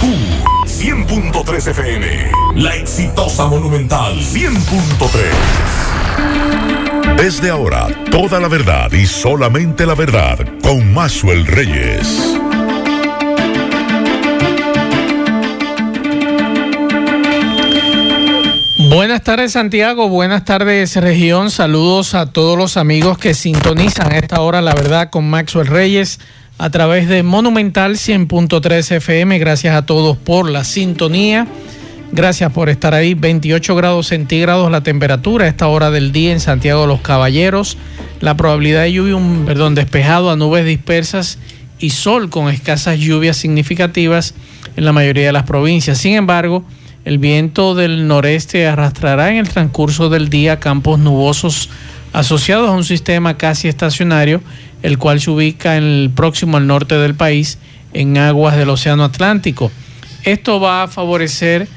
Cool 100.3 FM. La exitosa Monumental 100.3. Desde ahora, toda la verdad y solamente la verdad con Maxwell Reyes. Buenas tardes Santiago, buenas tardes región, saludos a todos los amigos que sintonizan a esta hora la verdad con Maxwell Reyes a través de Monumental 100.3 FM, gracias a todos por la sintonía, gracias por estar ahí, 28 grados centígrados la temperatura a esta hora del día en Santiago de los Caballeros, la probabilidad de lluvia, un, perdón, despejado a nubes dispersas y sol con escasas lluvias significativas en la mayoría de las provincias, sin embargo, el viento del noreste arrastrará en el transcurso del día campos nubosos asociados a un sistema casi estacionario, el cual se ubica en el próximo al norte del país, en aguas del Océano Atlántico. Esto va a favorecer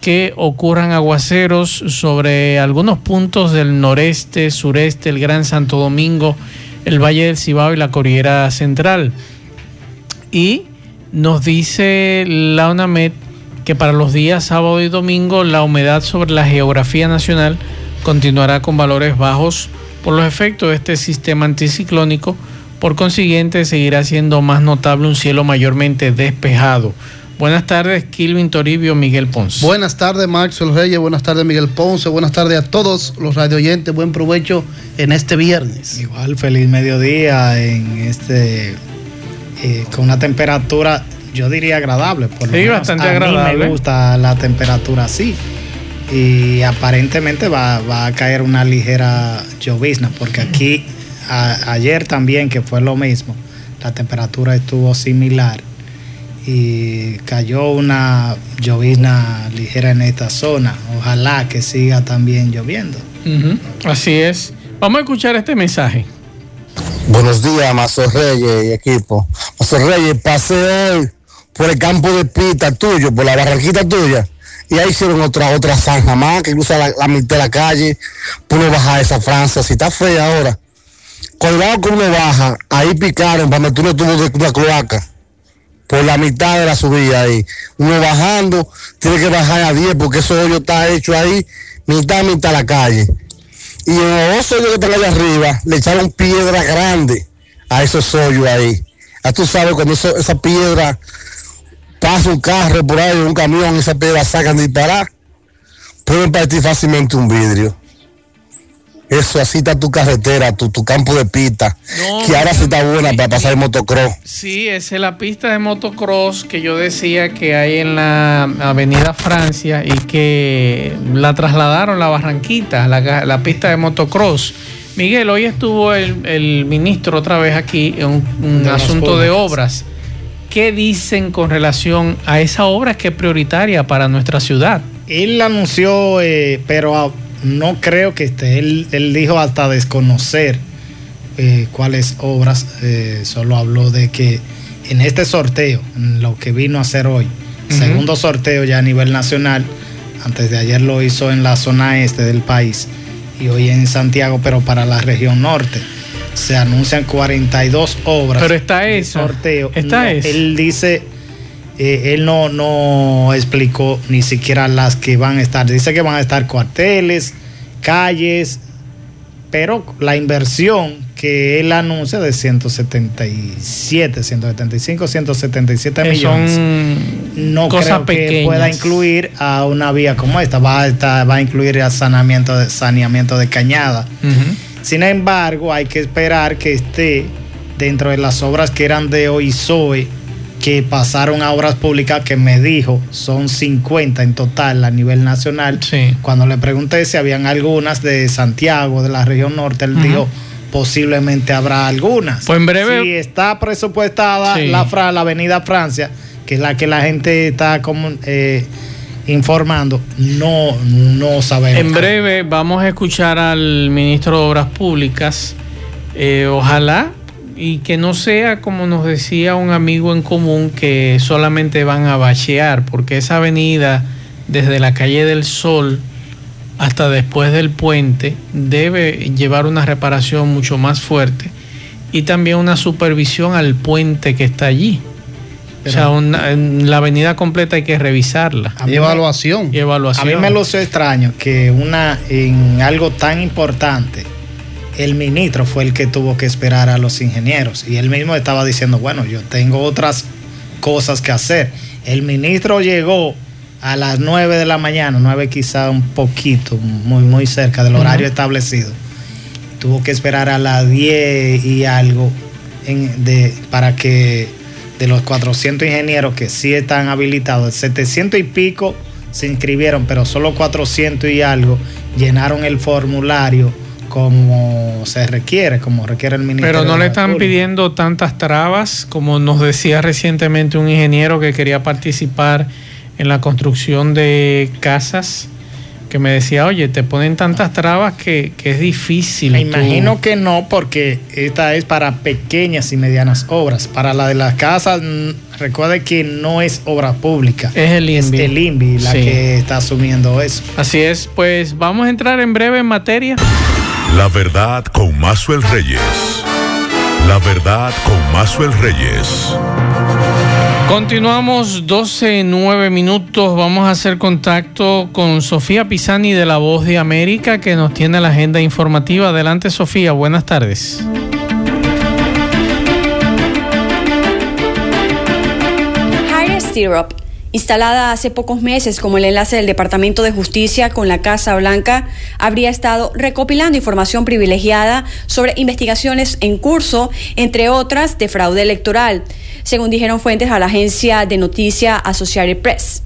que ocurran aguaceros sobre algunos puntos del noreste, sureste, el Gran Santo Domingo, el Valle del Cibao y la Cordillera Central. Y nos dice la UNAMED que para los días sábado y domingo la humedad sobre la geografía nacional continuará con valores bajos por los efectos de este sistema anticiclónico. Por consiguiente, seguirá siendo más notable un cielo mayormente despejado. Buenas tardes, Kilvin Toribio, Miguel Ponce. Buenas tardes, Maxwell Reyes. Buenas tardes, Miguel Ponce. Buenas tardes a todos los radioyentes. Buen provecho en este viernes. Igual, feliz mediodía en este. Eh, con una temperatura yo diría agradable. Por lo sí, menos. bastante a agradable. Mí me gusta la temperatura así. Y aparentemente va, va a caer una ligera llovizna, porque aquí a- ayer también, que fue lo mismo, la temperatura estuvo similar y cayó una llovizna ligera en esta zona. Ojalá que siga también lloviendo. Así es. Vamos a escuchar este mensaje. Buenos días, Mazo Reyes y equipo. Mazo Reyes, pasé hoy por el campo de pita tuyo, por la barranquita tuya, y ahí hicieron otra otra zanja más que cruza la, la mitad de la calle, no bajar esa Francia, si está fea ahora. Cuidado que uno baja, ahí picaron para meter unos tubos de una cloaca, por la mitad de la subida ahí. Uno bajando, tiene que bajar a 10 porque ese hoyo está hecho ahí, mitad mitad de la calle. Y en los hoyos que están allá arriba, le echaron piedra grande a esos hoyos ahí. Ya tú sabes, cuando esa piedra pasa un carro por ahí, un camión, esa piedra sacan disparar, pueden partir fácilmente un vidrio. Eso, así está tu carretera, tu, tu campo de pista, No, que ahora sí está buena para pasar el motocross. Sí, esa es la pista de motocross que yo decía que hay en la Avenida Francia y que la trasladaron la Barranquita, la, la pista de motocross. Miguel, hoy estuvo el, el ministro otra vez aquí en un, un De las asunto de obras. ¿Qué dicen con relación a esa obra que es prioritaria para nuestra ciudad? Él anunció, eh, pero no creo que esté. Él, él dijo hasta desconocer eh, cuáles obras. eh, solo habló de que en este sorteo, en lo que vino a hacer hoy, segundo sorteo ya a nivel nacional, antes de ayer lo hizo en la zona este del país y hoy en Santiago, pero para la región norte. Se anuncian 42 obras. Pero está esa. sorteo. Está No, esa. Él dice eh, él no, no explicó ni siquiera las que van a estar. Dice que van a estar cuarteles, calles, pero la inversión que él anuncia de 177, 175, 177 Que millones. son No cosas creo que pueda incluir a una vía como esta. Va a, estar- va a incluir a saneamiento de, saneamiento de cañada. Sin embargo, hay que esperar que esté dentro de las obras que eran de OISOE, que pasaron a obras públicas, que me dijo son 50 en total a nivel nacional. Sí. Cuando le pregunté si habían algunas de Santiago, de la región norte, él dijo posiblemente habrá algunas. Pues en breve- Si está presupuestada Sí. la, Fra- la avenida Francia, que es la que la gente está como, eh, informando, no, no sabemos. En breve vamos a escuchar al ministro de Obras Públicas. Eh, ojalá y que no sea como nos decía un amigo en común que solamente van a bachear, porque esa avenida desde la calle del Sol hasta después del puente debe llevar una reparación mucho más fuerte y también una supervisión al puente que está allí. o sea, la avenida completa hay que revisarla. Y evaluación. y evaluación. A mí me lo sé extraño que una en algo tan importante, el ministro fue el que tuvo que esperar a los ingenieros y él mismo estaba diciendo, bueno, yo tengo otras cosas que hacer. El ministro llegó a las 9 de la mañana, 9 quizá un poquito, muy, muy cerca del horario establecido. Tuvo que esperar a las 10 y algo de, para que de los 400 ingenieros que sí están habilitados, 700 y pico se inscribieron, pero solo 400 y algo llenaron el formulario como se requiere, como requiere el ministerio. Pero no le están pidiendo tantas trabas, como nos decía recientemente un ingeniero que quería participar en la construcción de casas que me decía, oye, te ponen tantas trabas que, es difícil. Me imagino que no, porque esta es para pequeñas y medianas obras. Para la de las casas, recuerde que no es obra pública. Es el INVI. Es el INVI la que está asumiendo eso. Así es, pues vamos a entrar en breve en materia. La verdad con Mazuel Reyes. La verdad con Mazuel Reyes. Continuamos 12, 9 minutos. Vamos a hacer contacto con Sofía Pisani de La Voz de América que nos tiene la agenda informativa. Adelante Sofía, buenas tardes. Instalada hace pocos meses como el enlace del Departamento de Justicia con la Casa Blanca, habría estado recopilando información privilegiada sobre investigaciones en curso, entre otras de fraude electoral, según dijeron fuentes a la agencia de noticia Associated Press.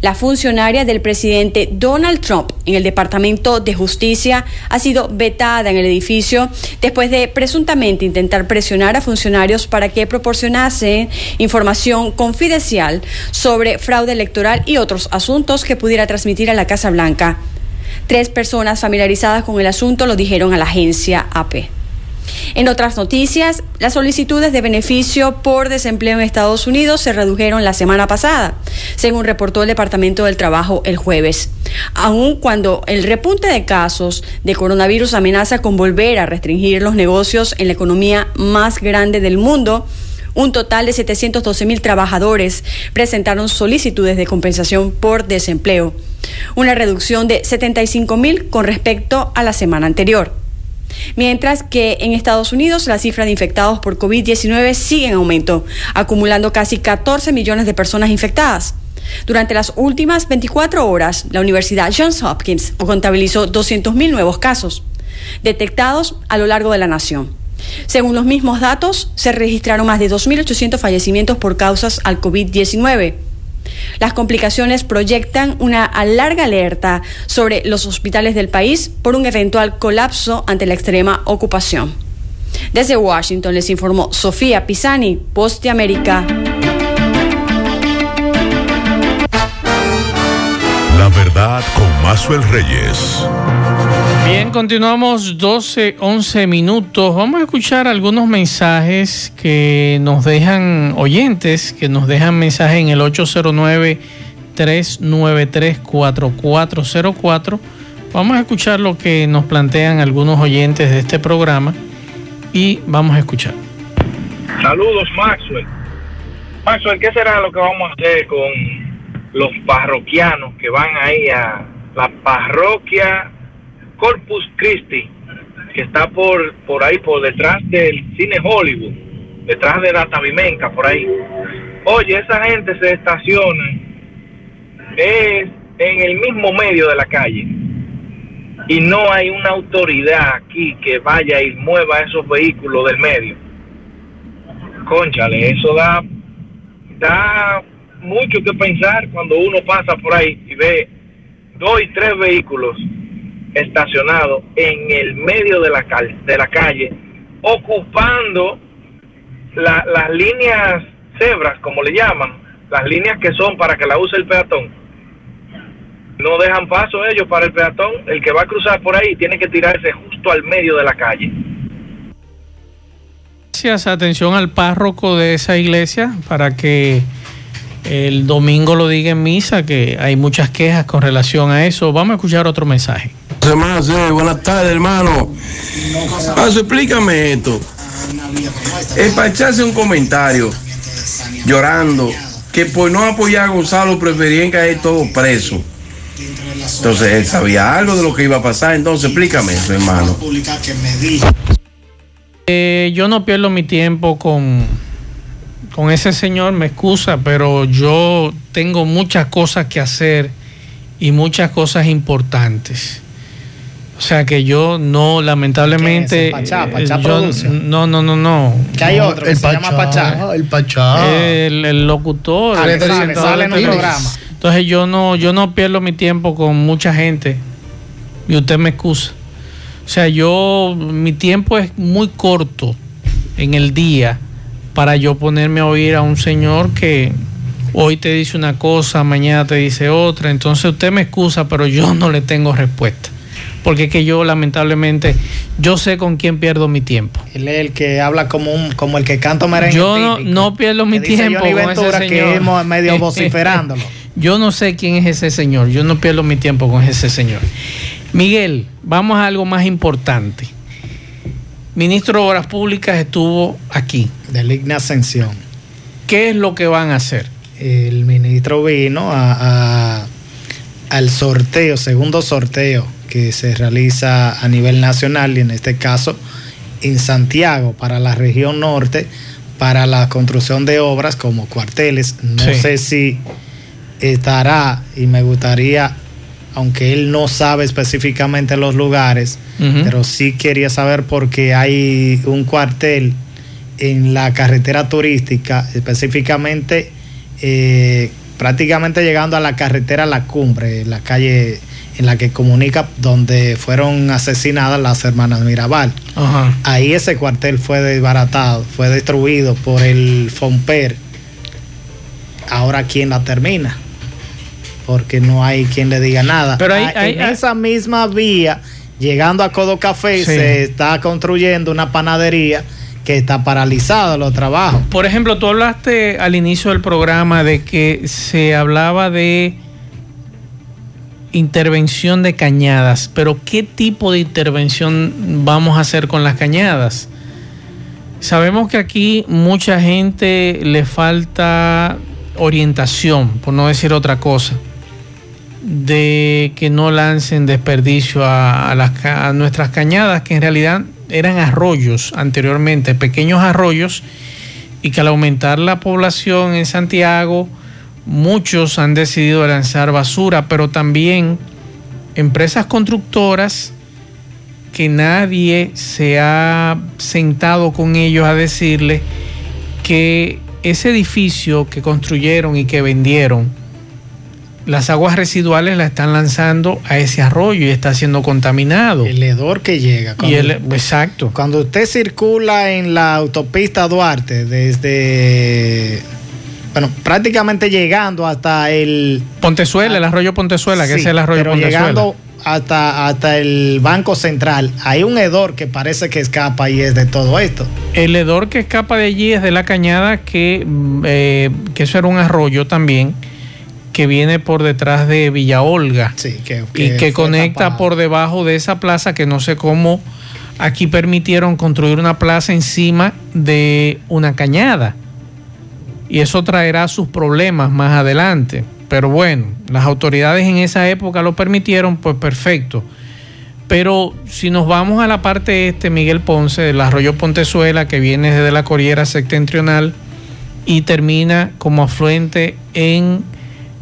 La funcionaria del presidente Donald Trump en el Departamento de Justicia ha sido vetada en el edificio después de presuntamente intentar presionar a funcionarios para que proporcionasen información confidencial sobre fraude electoral y otros asuntos que pudiera transmitir a la Casa Blanca. Tres personas familiarizadas con el asunto lo dijeron a la agencia AP. En otras noticias, las solicitudes de beneficio por desempleo en Estados Unidos se redujeron la semana pasada, según reportó el Departamento del Trabajo el jueves. Aun cuando el repunte de casos de coronavirus amenaza con volver a restringir los negocios en la economía más grande del mundo, un total de 712 mil trabajadores presentaron solicitudes de compensación por desempleo, una reducción de 75 mil con respecto a la semana anterior. Mientras que en Estados Unidos la cifra de infectados por COVID-19 sigue en aumento, acumulando casi 14 millones de personas infectadas. Durante las últimas 24 horas, la Universidad Johns Hopkins contabilizó 200.000 nuevos casos detectados a lo largo de la nación. Según los mismos datos, se registraron más de 2.800 fallecimientos por causas al COVID-19 las complicaciones proyectan una larga alerta sobre los hospitales del país por un eventual colapso ante la extrema ocupación. Desde Washington les informó Sofía Pisani, Post de América. La verdad con Mazuel Reyes. Bien, continuamos 12, 11 minutos. Vamos a escuchar algunos mensajes que nos dejan oyentes, que nos dejan mensajes en el 809-393-4404. Vamos a escuchar lo que nos plantean algunos oyentes de este programa y vamos a escuchar. Saludos, Maxwell. Maxwell, ¿qué será lo que vamos a hacer con los parroquianos que van ahí a la parroquia Corpus Christi, que está por, por ahí, por detrás del cine Hollywood, detrás de la Tabimenca, por ahí. Oye, esa gente se estaciona es en el mismo medio de la calle y no hay una autoridad aquí que vaya y mueva esos vehículos del medio. Conchale, eso da, da mucho que pensar cuando uno pasa por ahí y ve dos y tres vehículos estacionado en el medio de la, de la calle, ocupando las líneas cebras, como le llaman, las líneas que son para que la use el peatón. No dejan paso ellos para el peatón. El que va a cruzar por ahí tiene que tirarse justo al medio de la calle. Gracias, atención al párroco de esa iglesia para que el domingo lo diga en misa, que hay muchas quejas con relación a eso. Vamos a escuchar otro mensaje. Buenas tardes, hermano. Paso, explícame esto. Es para echarse un comentario. llorando que por no apoyar a Gonzalo preferían caer todos presos. Entonces él sabía algo de lo que iba a pasar. Entonces explícame eso, hermano. Eh, yo no pierdo mi tiempo con, con ese señor, me excusa, pero yo tengo muchas cosas que hacer y muchas cosas importantes. O sea que yo no, lamentablemente. Pachá? Pachá eh, yo- produce. no, no, no, no. Que hay otro que el se llama Pachá. El Pachá. El, el locutor. Ah, el sale, sale en el programa. Entonces yo no, yo no pierdo mi tiempo con mucha gente y usted me excusa. O sea, yo, mi tiempo es muy corto en el día para yo ponerme a oír a un señor que hoy te dice una cosa, mañana te dice otra. Entonces usted me excusa, pero yo no le tengo respuesta. Porque es que yo lamentablemente, yo sé con quién pierdo mi tiempo. Él es el que habla como un como el que canta merengue Yo no, típico. no pierdo mi Que tiempo con ese que señor. hemos medio vociferándolo. Yo no sé quién es ese señor. Yo no pierdo mi tiempo con ese señor. Miguel, vamos a algo más importante. Ministro de Obras Públicas estuvo aquí. De Ligna Ascensión. ¿Qué es lo que van a hacer? El ministro vino a, a- al sorteo, segundo sorteo que se realiza a nivel nacional y en este caso en Santiago para la región norte para la construcción de obras como cuarteles. No Sí. sé si estará y me gustaría, aunque él no sabe específicamente los lugares, pero sí quería saber porque hay un cuartel en la carretera turística, específicamente eh, prácticamente llegando a la carretera La Cumbre, la calle en la que comunica donde fueron asesinadas las hermanas Mirabal. Ajá. Ahí ese cuartel fue desbaratado, fue destruido por el FOMPER. Ahora, ¿quién la termina? Porque no hay quien le diga nada. Pero hay- Ah, hay- en hay- esa misma vía, llegando a Codo Café, Sí. se está construyendo una panadería que está paralizada los trabajos. Por ejemplo, tú hablaste al inicio del programa de que se hablaba de intervención de cañadas, pero ¿qué tipo de intervención vamos a hacer con las cañadas? Sabemos que aquí mucha gente le falta orientación, por no decir otra cosa, de que no lancen desperdicio a, las, nuestras cañadas, que en realidad eran arroyos anteriormente, pequeños arroyos, y que al aumentar la población en Santiago, muchos han decidido lanzar basura, pero también empresas constructoras que nadie se ha sentado con ellos a decirle que ese edificio que construyeron y que vendieron, las aguas residuales la están lanzando a ese arroyo y está siendo contaminado. El hedor que llega. y Cuando, el, exacto. cuando usted circula en la autopista Duarte, desde, bueno, prácticamente llegando hasta el... Pontezuela, el arroyo Pontezuela, que es el arroyo pero Pontezuela. llegando hasta, hasta el Banco Central, hay un hedor que parece que escapa y es de todo esto. El hedor que escapa de allí es de la cañada que, mm, eh, que eso era un arroyo también, que viene por detrás de Villa Olga Sí, que, y que conecta tapado. por debajo de esa plaza que no sé cómo aquí permitieron construir una plaza encima de una cañada. Y eso traerá sus problemas más adelante. Pero bueno, las autoridades en esa época lo permitieron, pues perfecto. Pero si nos vamos a la parte este, Miguel Ponce, del arroyo Pontezuela, que viene desde la Corriera Septentrional y termina como afluente en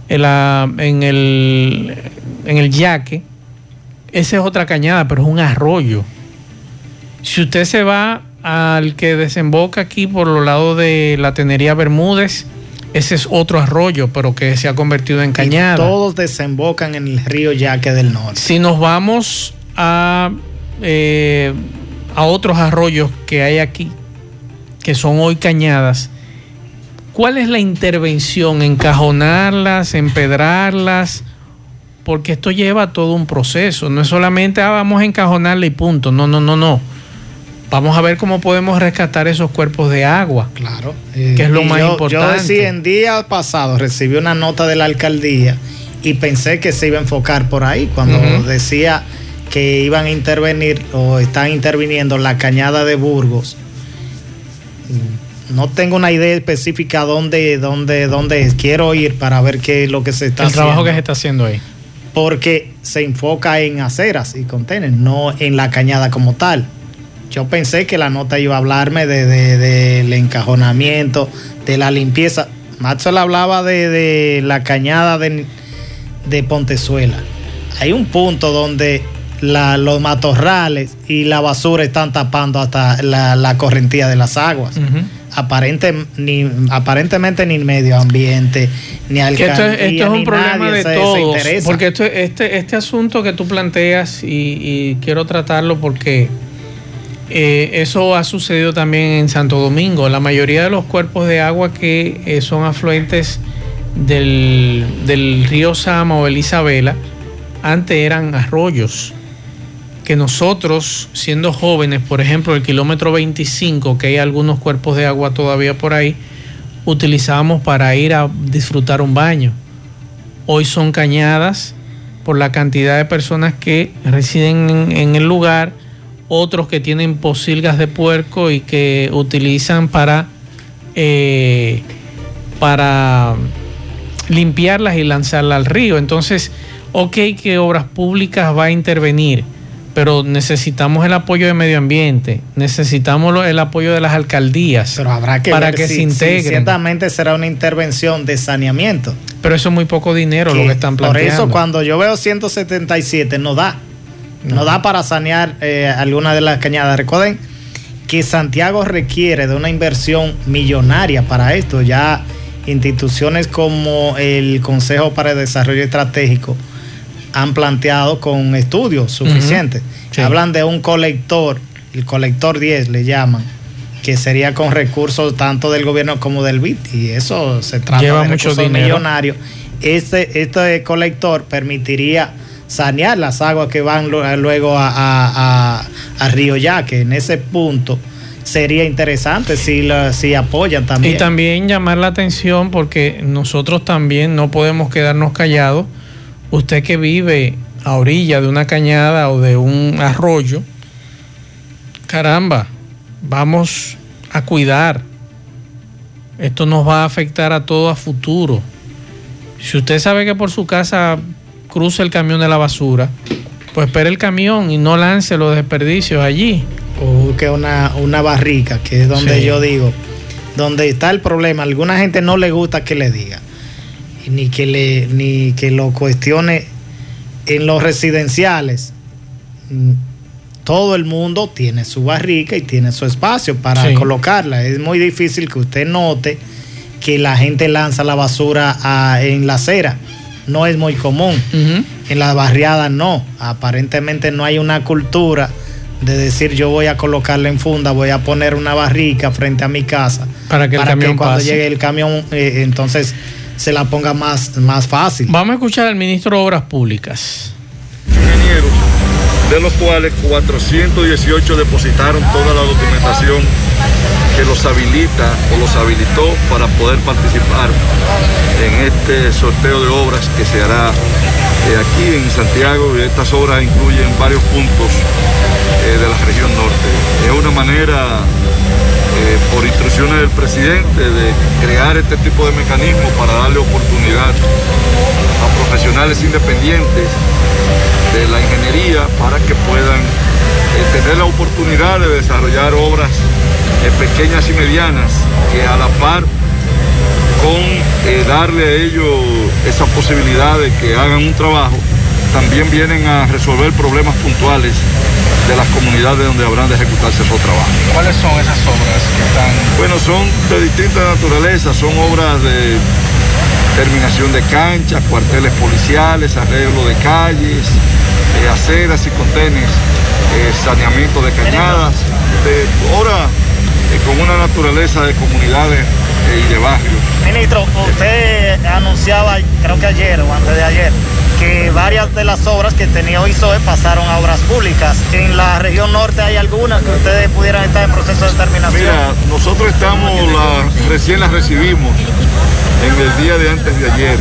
el, Yaque, esa es otra cañada, pero es un arroyo. Si usted se va al que desemboca aquí por los lados de la Tenería Bermúdez, ese es otro arroyo, pero que se ha convertido en Y cañada. todos desembocan en el río Yaque del Norte. Si nos vamos a, eh, a otros arroyos que hay aquí, que son hoy cañadas, ¿cuál es la intervención? ¿Encajonarlas, empedrarlas? Porque esto lleva todo un proceso. No es solamente, ah, vamos a encajonarla y punto. No, no, no, no. Vamos a ver cómo podemos rescatar esos cuerpos de agua. Claro. Que es lo más yo, importante. Yo decía, en día pasado recibí una nota de la alcaldía y pensé que se iba a enfocar por ahí cuando decía que iban a intervenir o están interviniendo la cañada de Burgos. no tengo una idea específica dónde, dónde, dónde quiero ir para ver qué es lo que se está el haciendo. trabajo que se está haciendo ahí. Porque se enfoca en aceras y contenedores, no en la cañada como tal. Yo pensé que la nota iba a hablarme de, de- del encajonamiento, de la limpieza. Maxwell hablaba de, de la cañada de, de Pontezuela. Hay un punto donde la- los matorrales y la basura están tapando hasta la, la correntía de las aguas. Aparente, ni, aparentemente ni medio ambiente, ni Que esto, alcaldía, es- esto es un problema de se- todos. porque esto, este, este asunto que tú planteas, y, y quiero tratarlo porque eh, eso ha sucedido también en Santo Domingo. La mayoría de los cuerpos de agua que eh, son afluentes del, río Sama o el Isabela, antes eran arroyos. Que nosotros, siendo jóvenes, por ejemplo, el kilómetro 25, que hay algunos cuerpos de agua todavía por ahí, utilizábamos para ir a disfrutar un baño. Hoy son cañadas por la cantidad de personas que residen en, en el lugar, otros que tienen posilgas de puerco y que utilizan para, eh, para limpiarlas y lanzarlas al río. Entonces, ok que Obras Públicas va a intervenir, pero necesitamos el apoyo de medio ambiente, necesitamos el apoyo de las alcaldías Pero habrá que para ver que si- se si integren. ciertamente será una intervención de saneamiento. Pero eso es muy poco dinero lo Que están por planteando. eso cuando yo veo 177 no da. No, da para sanear eh, alguna de las cañadas. Recuerden que Santiago requiere de una inversión millonaria para esto. Ya instituciones como el Consejo para el Desarrollo Estratégico han planteado con estudios suficientes. Sí. Hablan de un colector, el colector 10 le llaman, que sería con recursos tanto del gobierno como del BIT. Y eso se trata Lleva de mucho recursos dinero. millonarios. Este, este colector permitiría sanear las aguas que van lu- luego a, a- a- a Río Yaque. En ese punto sería interesante si, la- si apoyan también. Y también llamar la atención porque nosotros también no podemos quedarnos callados. Usted que vive a orilla de una cañada o de un arroyo, caramba, vamos a cuidar. Esto nos va a afectar a todo a futuro. Si usted sabe que por su casa cruza el camión de la basura, pues espere el camión y no lance los desperdicios allí. o busque una, una barrica, que es donde Sí. yo digo, donde está el problema. A alguna gente no le gusta que le diga, ni que, le, ni que lo cuestione en los residenciales. mm, Todo el mundo tiene su barrica y tiene su espacio para Sí. colocarla. Es muy difícil que usted note que la gente lanza la basura a- en la acera. No es muy común. En la barriada no. Aparentemente no hay una cultura de decir yo voy a colocarla en funda, voy a poner una barrica frente a mi casa. Para que el camión cuando pase. llegue el camión eh, entonces se la ponga más, más fácil. Vamos a escuchar al ministro de Obras Públicas. ingenieros, de los cuales 418 depositaron toda la documentación que los habilita o los habilitó para poder participar en este sorteo de obras que se hará eh, aquí en Santiago. Y estas obras incluyen varios puntos eh, de la región norte. Es una manera, eh, por instrucciones del presidente, de crear este tipo de mecanismos para darle oportunidad a profesionales independientes de la ingeniería para que puedan tener la oportunidad de desarrollar obras eh, pequeñas y medianas que a la par con eh, darle a ellos esa posibilidad de que hagan un trabajo, también vienen a resolver problemas puntuales de las comunidades donde habrán de ejecutarse esos trabajos. ¿Cuáles son esas obras que están? Bueno, son de distinta naturaleza, son obras de terminación de canchas, cuarteles policiales, arreglo de calles, eh, aceras y contenes, eh, saneamiento de cañadas, de obra eh, con una naturaleza de comunidades eh, y de barrios. Ministro, usted anunciaba, creo que ayer o antes de ayer, que varias de las obras que tenía hoy SOE pasaron a obras públicas. En la región norte hay algunas que ustedes pudieran estar en proceso de terminación. Mira, nosotros estamos, la- recién las recibimos en el día de antes de ayer.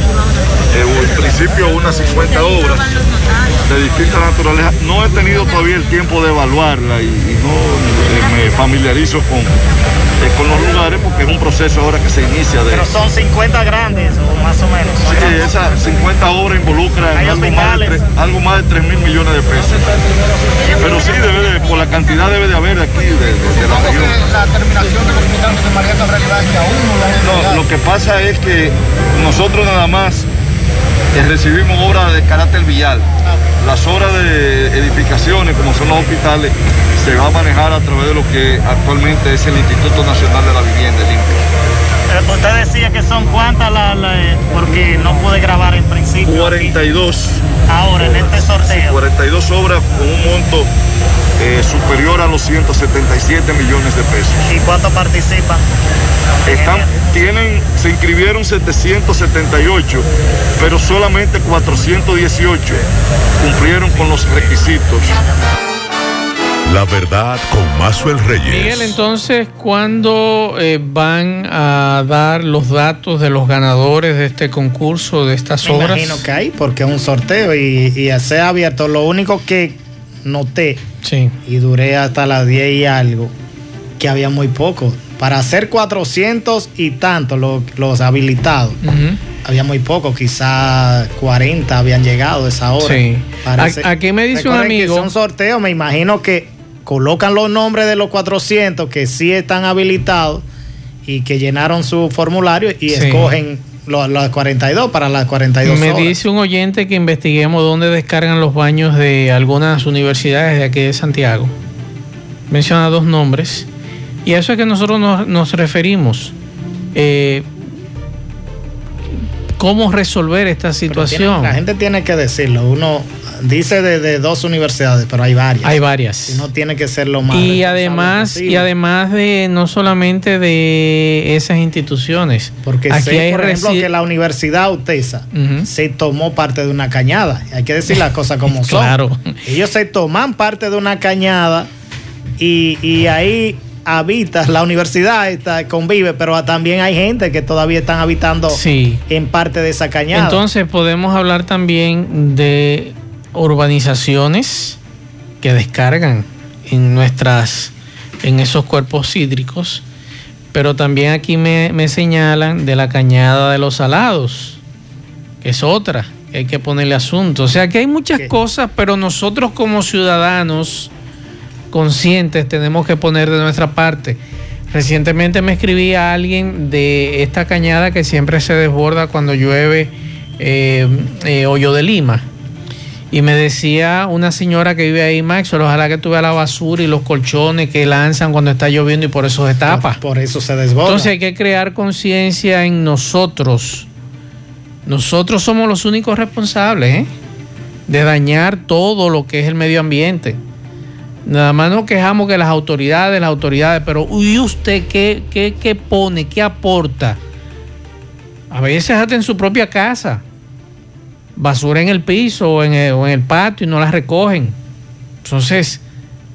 Eh, en principio unas 50 obras de distinta naturaleza. No he tenido todavía el tiempo de evaluarla y, y no eh, me familiarizo con, eh, con los lugares porque es un proceso ahora que se inicia de... Pero son 50 grandes o más o menos. Sí, esas 50 obras involucran algo más, de hospitales. tres- algo más de 3 mil millones de pesos. Pero sí, debe de, por la cantidad debe de haber aquí de, de- de la región. la terminación del hospital de María aún no lo que pasa es que nosotros nada más eh, recibimos obras de carácter vial. Las obras de edificaciones, como son los hospitales, se va a manejar a través de lo que actualmente es el Instituto Nacional de la Vivienda, el INPE. Eh, Usted decía que son cuántas las, las- porque no pude grabar en principio. 42. Ahora, en este sorteo. 42 obras con un monto eh, superior a los 177 millones de pesos. ¿Y cuántos participan? Están, tienen, se inscribieron 778, pero solamente 418 cumplieron con los requisitos. La verdad con Mazuel Reyes. Miguel, entonces, ¿cuándo eh, van a dar los datos de los ganadores de este concurso, de estas Me obras? imagino que hay, porque es un sorteo y, y se ha abierto. Lo único que noté, y duré hasta las 10 y algo, que había muy poco. Para hacer 400 y tanto los, los habilitados, había muy poco, quizás 40 habían llegado a esa hora. Sí. Parece- A- aquí me dice un Recuerden que amigo- son sorteos, me imagino que colocan los nombres de los 400 que sí están habilitados y que llenaron su formulario y Sí. escogen los 42 para las 42 Me horas. dice un oyente que investiguemos dónde descargan los baños de algunas universidades de aquí de Santiago. Menciona dos nombres. Y a eso es que nosotros nos, nos referimos. Eh, ¿Cómo resolver esta situación? tiene- la gente tiene que decirlo. Uno dice de, de dos universidades, pero hay varias. Hay varias. Y no tiene que ser lo más. Y además, y además de no solamente de esas instituciones. Porque aquí sé, hay por ejemplo, que la Universidad UTESA se tomó parte de una cañada. Hay que decir las cosas como son. Claro. Ellos se toman parte de una cañada y, y ahí habita, la universidad está, convive, pero también hay gente que todavía están habitando Sí. en parte de esa cañada. Entonces podemos hablar también de urbanizaciones que descargan en nuestras, en esos cuerpos hídricos, pero también aquí me, me señalan de la cañada de los salados, que es otra, que hay que ponerle asunto. O sea que hay muchas cosas, pero nosotros como ciudadanos conscientes tenemos que poner de nuestra parte. Recientemente me escribía alguien de esta cañada que siempre se desborda cuando llueve eh, eh, Hoyo de Lima. Y me decía una señora que vive ahí, Max, ojalá que tuviera la basura y los colchones que lanzan cuando está lloviendo y por eso se tapa. Por eso se desborda. Entonces hay que crear conciencia en nosotros. Nosotros somos los únicos responsables ¿eh? de dañar todo lo que es el medio ambiente. Nada más nos quejamos que las autoridades, las autoridades, pero ¿y usted qué, qué, qué pone, qué aporta? A veces hasta en su propia casa. Basura en el piso o en el, o en el patio y no la recogen. Entonces,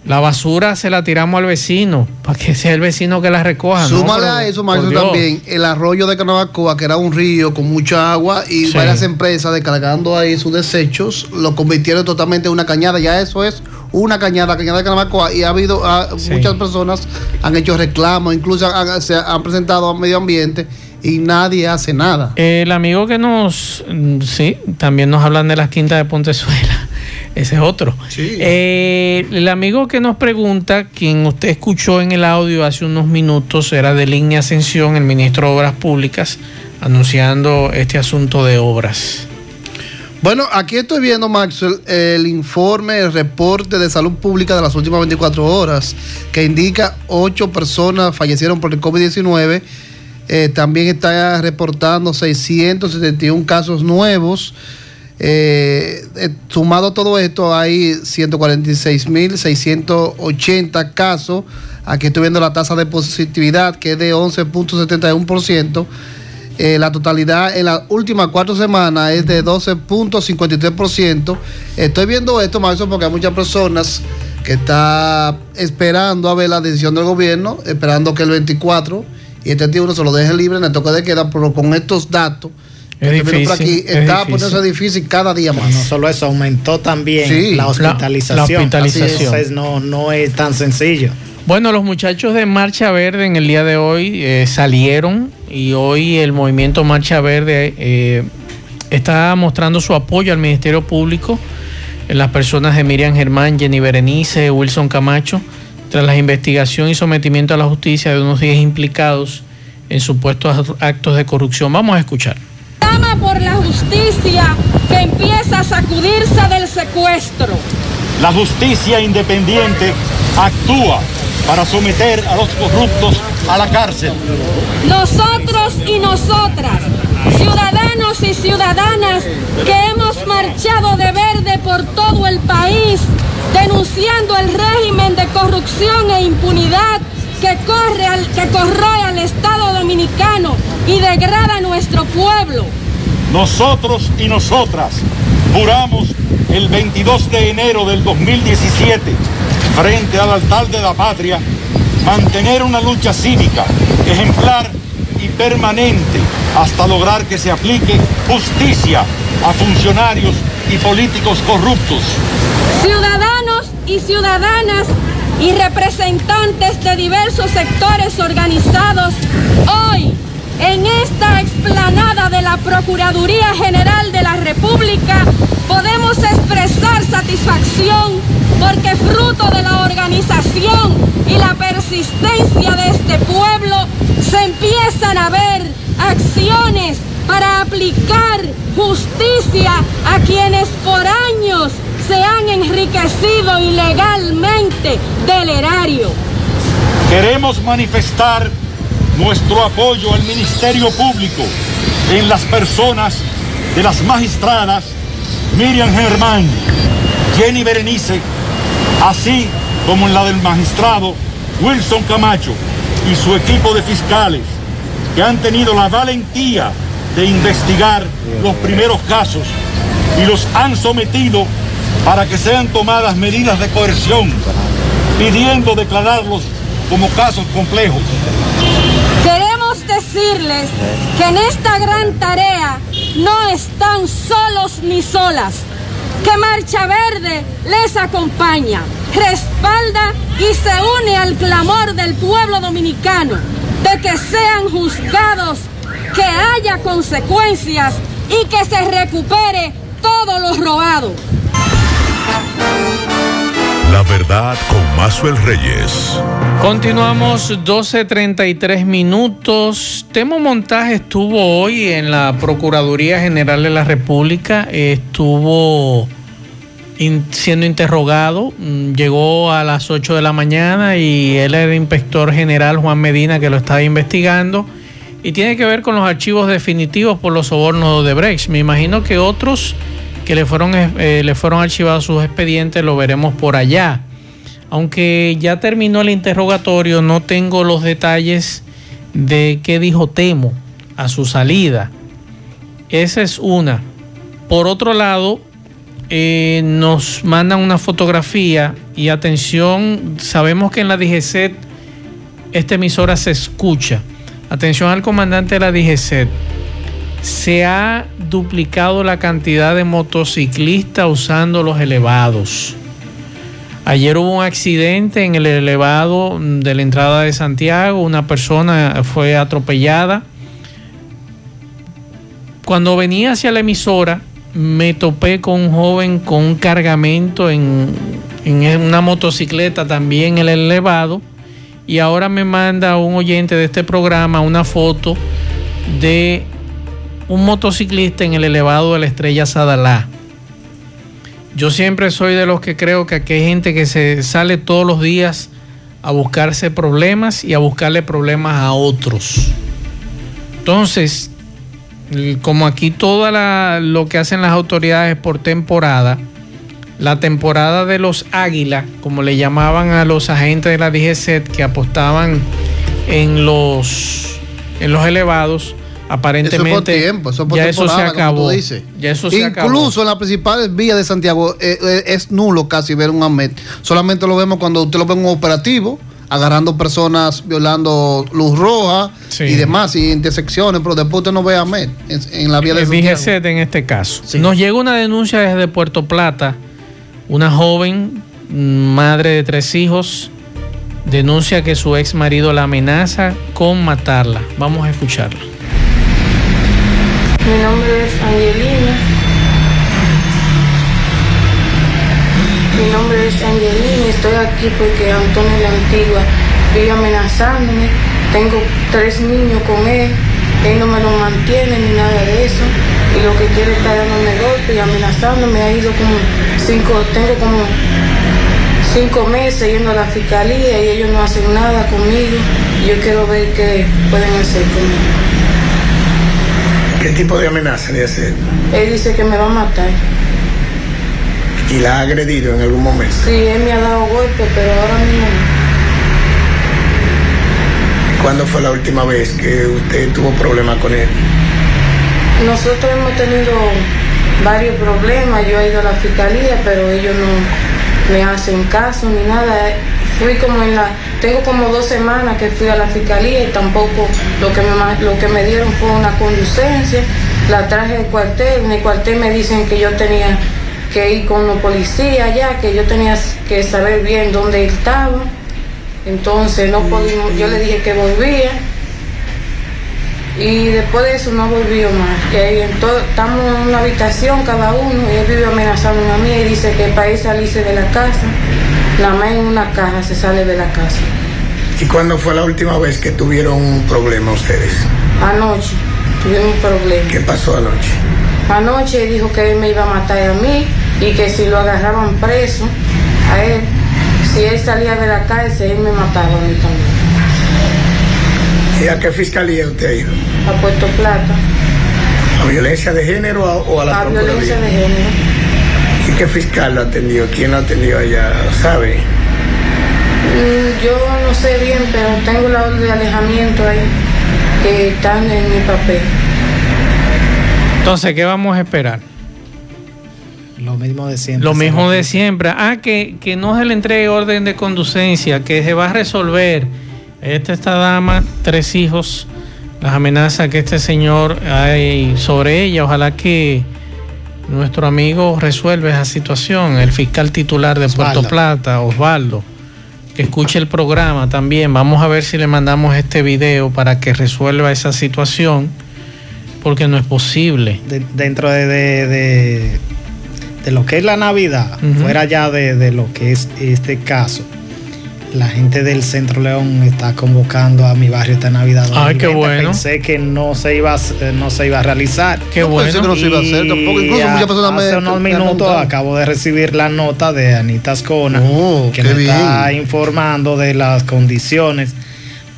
la basura se la tiramos al vecino para que sea el vecino que la recoja. ¿no? Súmale a eso, Dios. también el arroyo de Canabacoa, que era un río con mucha agua y Sí. varias empresas descargando ahí sus desechos, lo convirtieron totalmente en una cañada. Ya eso es una cañada, cañada de Canabacoa. Y ha habido, ah, Sí. muchas personas han hecho reclamos, incluso han- se han presentado a medio ambiente y nadie hace nada. El amigo que nos, sí, también nos hablan de las quintas de Pontezuela. Ese es otro. Eh, el amigo que nos pregunta, quien usted escuchó en el audio hace unos minutos, era de Línea Ascensión, el ministro de Obras Públicas, anunciando este asunto de obras. Bueno, aquí estoy viendo, Maxwell, el informe, el reporte de salud pública de las últimas 24 horas, que indica ocho personas fallecieron por el COVID-19. Eh, también está reportando 671 casos nuevos. Eh, eh, sumado todo esto, hay 146.680 casos. Aquí estoy viendo la tasa de positividad, que es de 11.71%. Eh, la totalidad en las últimas cuatro semanas es de 12.53%. Estoy viendo esto, Mauricio, porque hay muchas personas que están esperando a ver la decisión del gobierno, esperando que el 24 y este tío uno se lo deje libre en el toque de queda, pero con estos datos. Es que tenemos por aquí, difícil, es está difícil. poniéndose difícil cada día más. No solo eso, aumentó también Sí. la La- hospitalización. la hospitalización. Entonces no, no es tan sencillo. Bueno, los muchachos de Marcha Verde en el día de hoy eh, salieron y hoy el movimiento Marcha Verde eh, está mostrando su apoyo al Ministerio Público en las personas de Miriam Germán, Jenny Berenice, Wilson Camacho, tras la investigación y sometimiento a la justicia de unos 10 implicados en supuestos actos de corrupción. Vamos a escuchar. Clama por la justicia que empieza a sacudirse del secuestro. La justicia independiente actúa para someter a los corruptos a la cárcel. Nosotros y nosotras, ciudadanos y ciudadanas que hemos marchado de verde por todo el país, denunciando el régimen de corrupción e impunidad que, corre al, que corroe al Estado dominicano y degrada a nuestro pueblo. Nosotros y nosotras juramos el 22 de enero del 2017 frente al altar de la patria mantener una lucha cívica ejemplar y permanente hasta lograr que se aplique justicia a funcionarios y políticos corruptos. Ciudadanos y ciudadanas y representantes de diversos sectores organizados, hoy en esta explanada de la Procuraduría General de la República podemos expresar satisfacción porque fruto de la organización y la persistencia de este pueblo se empiezan a ver acciones para aplicar justicia a quienes por años se han enriquecido ilegalmente del erario. Queremos manifestar nuestro apoyo al Ministerio Público en las personas de las magistradas Miriam Germán, Jenny Berenice, así como en la del magistrado Wilson Camacho y su equipo de fiscales que han tenido la valentía de investigar los primeros casos y los han sometido para que sean tomadas medidas de coerción, pidiendo declararlos como casos complejos. Queremos decirles que en esta gran tarea no están solos ni solas, que Marcha Verde les acompaña, respalda y se une al clamor del pueblo dominicano de que sean juzgados, que haya consecuencias y que se recupere todo lo robado. La verdad con Mazuel Reyes. Continuamos 12.33 minutos. Temo Montaje estuvo hoy en la Procuraduría General de la República. Estuvo siendo interrogado. Mm, Llegó a las 8 de la mañana y él era el inspector general Juan Medina que lo estaba investigando. Y tiene que ver con los archivos definitivos por los sobornos de Brecht. Me imagino que otros que le fueron, eh, le fueron archivados sus expedientes lo veremos por allá. Aunque ya terminó el interrogatorio, no tengo los detalles de qué dijo Temo a su salida. Esa es una. Por otro lado, eh, nos mandan una fotografía y atención, sabemos que en la DGCET esta emisora se escucha. Atención al comandante de la DGCET. Se ha duplicado la cantidad de motociclistas usando los elevados. Ayer hubo un accidente en el elevado de la entrada de Santiago. Una persona fue atropellada. Cuando venía hacia la emisora, me topé con un joven con un cargamento en, una motocicleta también en el elevado. Y ahora me manda un oyente de este programa una foto de un motociclista en el elevado de la estrella Sadalá. Yo siempre soy de los que creo que aquí hay gente que se sale todos los días a buscarse problemas y a buscarle problemas a otros. Entonces, como aquí todo lo que hacen las autoridades por temporada, la temporada de los águilas, como le llamaban a los agentes de la DGCET que apostaban en los, en los elevados, aparentemente Eso es por tiempo, eso es por ya eso se acabó. tú dices. Ya eso se acabó. Incluso en las principales vías de Santiago eh, eh, es nulo casi ver un AMET. Solamente lo vemos cuando usted lo ve en un operativo. agarrando personas violando luz roja Sí. y demás, y intersecciones, pero después usted no ve a Met en, en la vía de El Santiago. DGCET en este caso. Nos llega una denuncia desde Puerto Plata. Una joven, mm, madre de tres hijos, denuncia que su ex marido la amenaza con matarla. Vamos a escucharla. Mi nombre es Angelina. Mi nombre es Angelina estoy aquí porque Antonio la Antigua vive amenazándome. Tengo tres niños con él. Él no me lo mantiene ni nada de eso. Y lo que quiere es estar dándome golpes y amenazándome. Ha ido como cinco, tengo como cinco meses yendo a la fiscalía y ellos no hacen nada conmigo. Yo quiero ver qué pueden hacer conmigo. ¿Qué tipo de amenaza le hace? Él dice que me va a matar. ¿Y la ha agredido en algún momento? Sí, él me ha dado golpes, pero ahora mismo no. ¿Cuándo fue la última vez que usted tuvo problemas con él? Nosotros hemos tenido varios problemas. Yo he ido a la fiscalía, pero ellos no me hacen caso ni nada. Fui como en la, tengo como dos semanas que fui a la fiscalía y tampoco lo que me, lo que me dieron fue una conducencia. La traje al cuartel. En el cuartel me dicen que yo tenía que ir con los policías allá, que yo tenía que saber bien dónde estaba. Entonces no pudimos, yo le dije que volvía y después de eso no volvió más. Que estamos en una habitación cada uno y él vive amenazándome a mí y dice que para él salirse de la casa, nada más en una caja se sale de la casa. ¿Y cuándo fue la última vez que tuvieron un problema ustedes? Anoche tuvimos un problema. ¿Qué pasó anoche? Anoche dijo que él me iba a matar a mí y que si lo agarraban preso a él, si él salía de la cárcel, él me mataba a mí también. ¿Y a qué fiscalía usted ha ido? A Puerto Plata, ¿A violencia de género o a, la a violencia de género. ¿Y qué fiscal lo atendió? ¿Quién lo atendió allá? ¿Sabe? Mm, Yo no sé bien, pero tengo la orden de alejamiento ahí, que están en mi papel. Entonces, ¿qué vamos a esperar? Lo mismo de siempre. Lo mismo de siempre. Ah, que, que no se le entregue orden de conducencia, que se va a resolver. Esta, esta dama, tres hijos, las amenazas que este señor hay sobre ella. Ojalá que nuestro amigo resuelva esa situación. El fiscal titular de Puerto. Plata, Osvaldo, que escuche el programa también. Vamos a ver si le mandamos este video para que resuelva esa situación, porque no es posible. de- dentro de, de- de- de lo que es la Navidad, fuera ya de, de lo que es este caso, la gente del Centro León está convocando a mi barrio esta Navidad. Ay, qué 2020. bueno. Pensé que no se iba, a hacer- no se iba a realizar. Qué No, pensé bueno. que no se iba a hacer tampoco. Incluso Y muchas personas me- Hace unos me minutos preguntaron. acabo de recibir la nota de Anita Ascona, que qué me está informando de las condiciones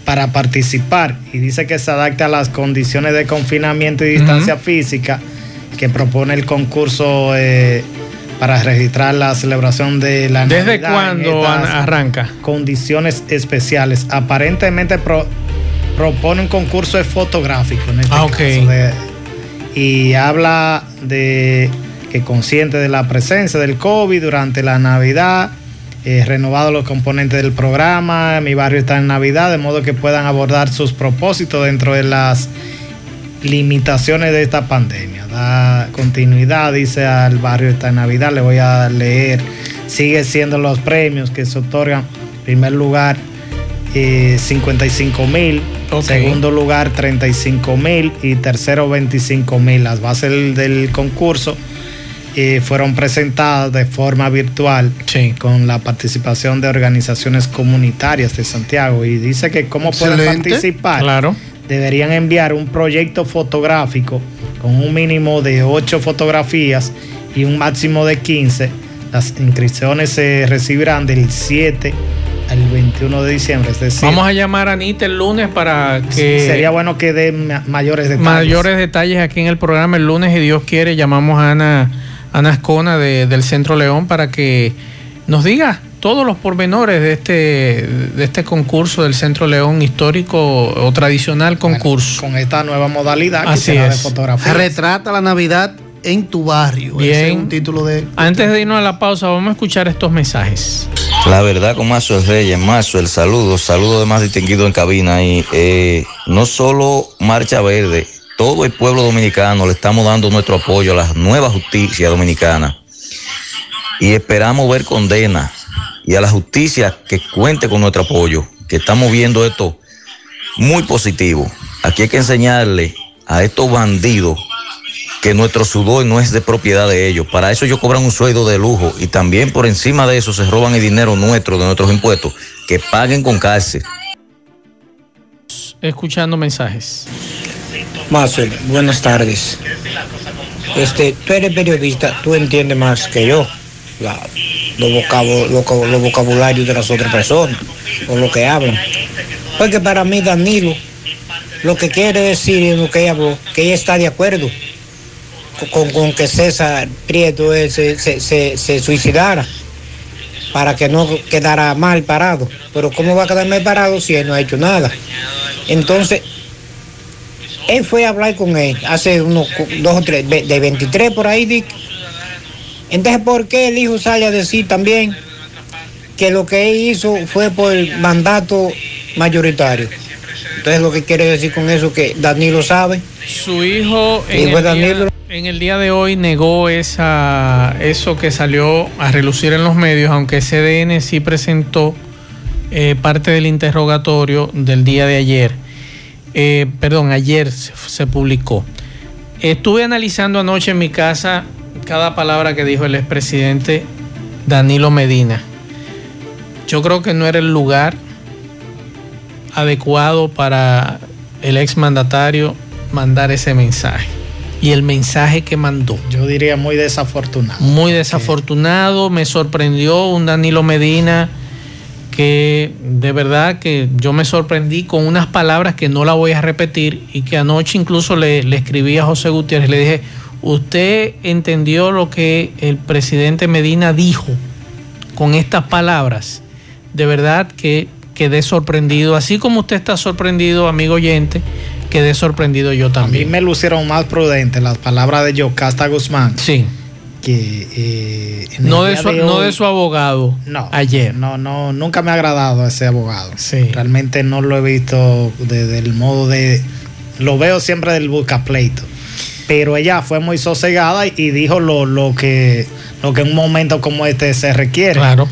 para participar y dice que se adapta a las condiciones de confinamiento y distancia física que propone el concurso eh, para registrar la celebración de la ¿Desde Navidad cuándo arranca? Condiciones especiales. Aparentemente pro- propone un concurso fotográfico en este Ah, ok. caso. de- y habla de que consciente de la presencia del COVID durante la Navidad, eh, renovado los componentes del programa, mi barrio está en Navidad, de modo que puedan abordar sus propósitos dentro de las limitaciones de esta pandemia. Da continuidad, dice al barrio está en Navidad, le voy a leer, sigue siendo los premios que se otorgan, primer lugar eh, 55 mil, segundo lugar 35 mil y tercero 25 mil. Las bases del, concurso eh, fueron presentadas de forma virtual con la participación de organizaciones comunitarias de Santiago y dice que cómo pueden Excelente. participar. Claro. Deberían enviar un proyecto fotográfico con un mínimo de 8 fotografías y un máximo de 15. Las inscripciones se recibirán del 7 al 21 de diciembre. Es decir, Vamos a llamar a Anita el lunes para que sería bueno que dé ma- mayores detalles. mayores detalles aquí en el programa el lunes y Dios quiere llamamos a Ana, Ana Ascona de- del Centro León para que nos diga todos los pormenores de este de este concurso del Centro León histórico o tradicional concurso. con esta nueva modalidad que Así será de es. fotografía. Retrata la Navidad en tu barrio. Ese es Bien. un título de. Antes de irnos a la pausa, vamos a escuchar estos mensajes. La verdad con Mazo el Reyes, Mazo el saludo, saludo de más distinguido en cabina y eh, no solo Marcha Verde, todo el pueblo dominicano le estamos dando nuestro apoyo a la nueva justicia dominicana y esperamos ver condena y a la justicia que cuente con nuestro apoyo, que estamos viendo esto muy positivo. Aquí hay que enseñarle a estos bandidos que nuestro sudor no es de propiedad de ellos. Para eso ellos cobran un sueldo de lujo y también por encima de eso se roban el dinero nuestro, de nuestros impuestos, que paguen con cárcel. Escuchando mensajes. Marcel, buenas tardes. Este, tú eres periodista, tú entiendes más que yo la, los, los vocabularios de las otras personas o lo que hablan. Porque para mí Danilo lo que quiere decir en lo que ella habló, que ella está de acuerdo con, con que César Prieto eh, se, se- se- suicidara para que no quedara mal parado. Pero ¿cómo va a quedar mal parado si él no ha hecho nada? Entonces, él fue a hablar con él hace unos dos o tres, de 23 por ahí, Dick. Entonces, ¿por qué el hijo sale a decir también que lo que él hizo fue por mandato mayoritario? Entonces, lo que quiere decir con eso que Danilo sabe. Su hijo en, el día, en el día de hoy negó esa, eso que salió a relucir en los medios, aunque CDN sí presentó eh, parte del interrogatorio del día de ayer. Eh, perdón, ayer se, se publicó. Estuve analizando anoche en mi casa cada palabra que dijo el expresidente Danilo Medina. Yo creo que no era el lugar adecuado para el exmandatario mandar ese mensaje. Y el mensaje que mandó. Yo diría muy desafortunado. Muy desafortunado, me sorprendió un Danilo Medina que de verdad que yo me sorprendí con unas palabras que no la voy a repetir y que anoche incluso le, le escribí a José Gutiérrez, le dije, usted entendió lo que el presidente Medina dijo con estas palabras. De verdad que quedé sorprendido, así como usted está sorprendido, amigo oyente, quedé sorprendido yo A mí también. me lucieron más prudentes las palabras de Yocasta Guzmán. Sí. Que eh, No de, su, no hoy- de su abogado No, ayer. No, no, nunca me ha agradado ese abogado. Sí. Realmente no lo he visto desde el modo de. Lo veo siempre del buscapleito. Pero ella fue muy sosegada y dijo lo, lo que lo que en un momento como este se requiere. Claro.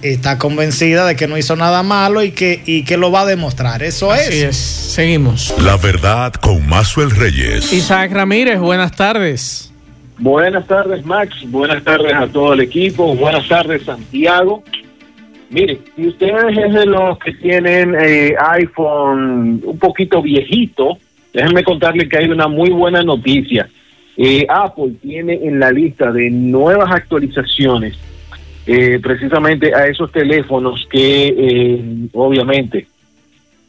Está convencida de que no hizo nada malo y que, y que lo va a demostrar. Eso Así es. es. Seguimos. La verdad con Mazuel Reyes. Isaac Ramírez, buenas tardes. Buenas tardes, Max. Buenas tardes a todo el equipo. Buenas tardes, Santiago. Mire, si ustedes es de los que tienen eh, iPhone un poquito viejito, déjenme contarles que hay una muy buena noticia. Eh, Apple tiene en la lista de nuevas actualizaciones eh, precisamente a esos teléfonos que eh, obviamente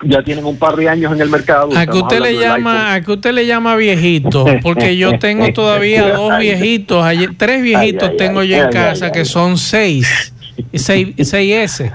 ya tienen un par de años en el mercado. ¿A qué usted le llama, a qué usted le llama viejito? Porque yo tengo todavía dos viejitos, ayer- tres viejitos Ay, tengo ay, yo en casa que son seis, seis, seis S.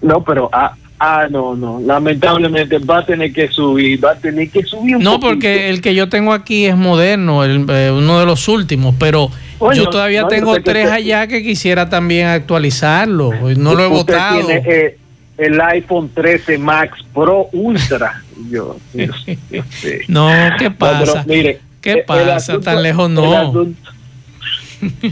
No, pero ah, ah, no, no, lamentablemente va a tener que subir, va a tener que subir un No, poquito. porque el que yo tengo aquí es moderno, el, eh, uno de los últimos, pero Bueno, yo todavía no, tengo tres allá que quisiera también actualizarlo. No lo he votado. tiene eh, el iPhone 13 Max Pro Ultra. Yo. No, ¿qué pero pasa? mire, ¿Qué el pasa? asunto- Tan lejos no.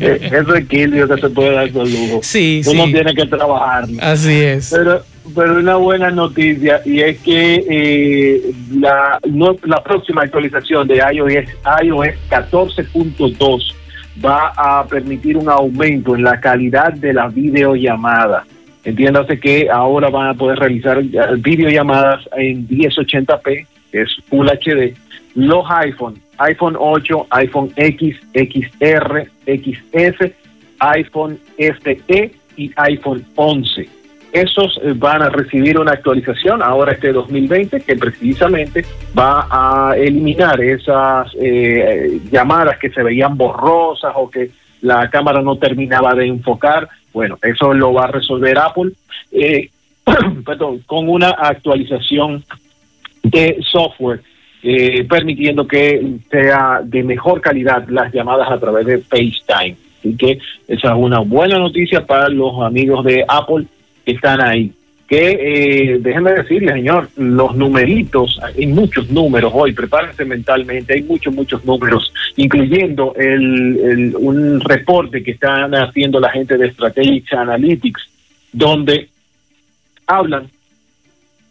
Eh, Eso es quilio que se puede dar con lujo. Sí, Uno sí. tiene que trabajar. Así es. Pero, pero una buena noticia y es que eh, la, no- la próxima actualización de iOS, iOS 14.2 va a permitir un aumento en la calidad de la videollamada. Entiéndase que ahora van a poder realizar eh, videollamadas en 1080p, que es Full HD. Los iPhone, iPhone 8, iPhone X, XR, XS, iPhone SE y iPhone 11 esos eh, van a recibir una actualización ahora este 2020 que precisamente va a eliminar esas eh, llamadas que se veían borrosas o que la cámara no terminaba de enfocar. Bueno, eso lo va a resolver Apple eh, con una actualización de software eh, permitiendo que sea de mejor calidad las llamadas a través de FaceTime. Así que esa es una buena noticia para los amigos de Apple que están ahí. Que eh, déjenme decirle, señor, los numeritos, hay muchos números hoy, prepárense mentalmente, hay muchos, muchos números, incluyendo el, un reporte que están haciendo la gente de Strategic Analytics, donde hablan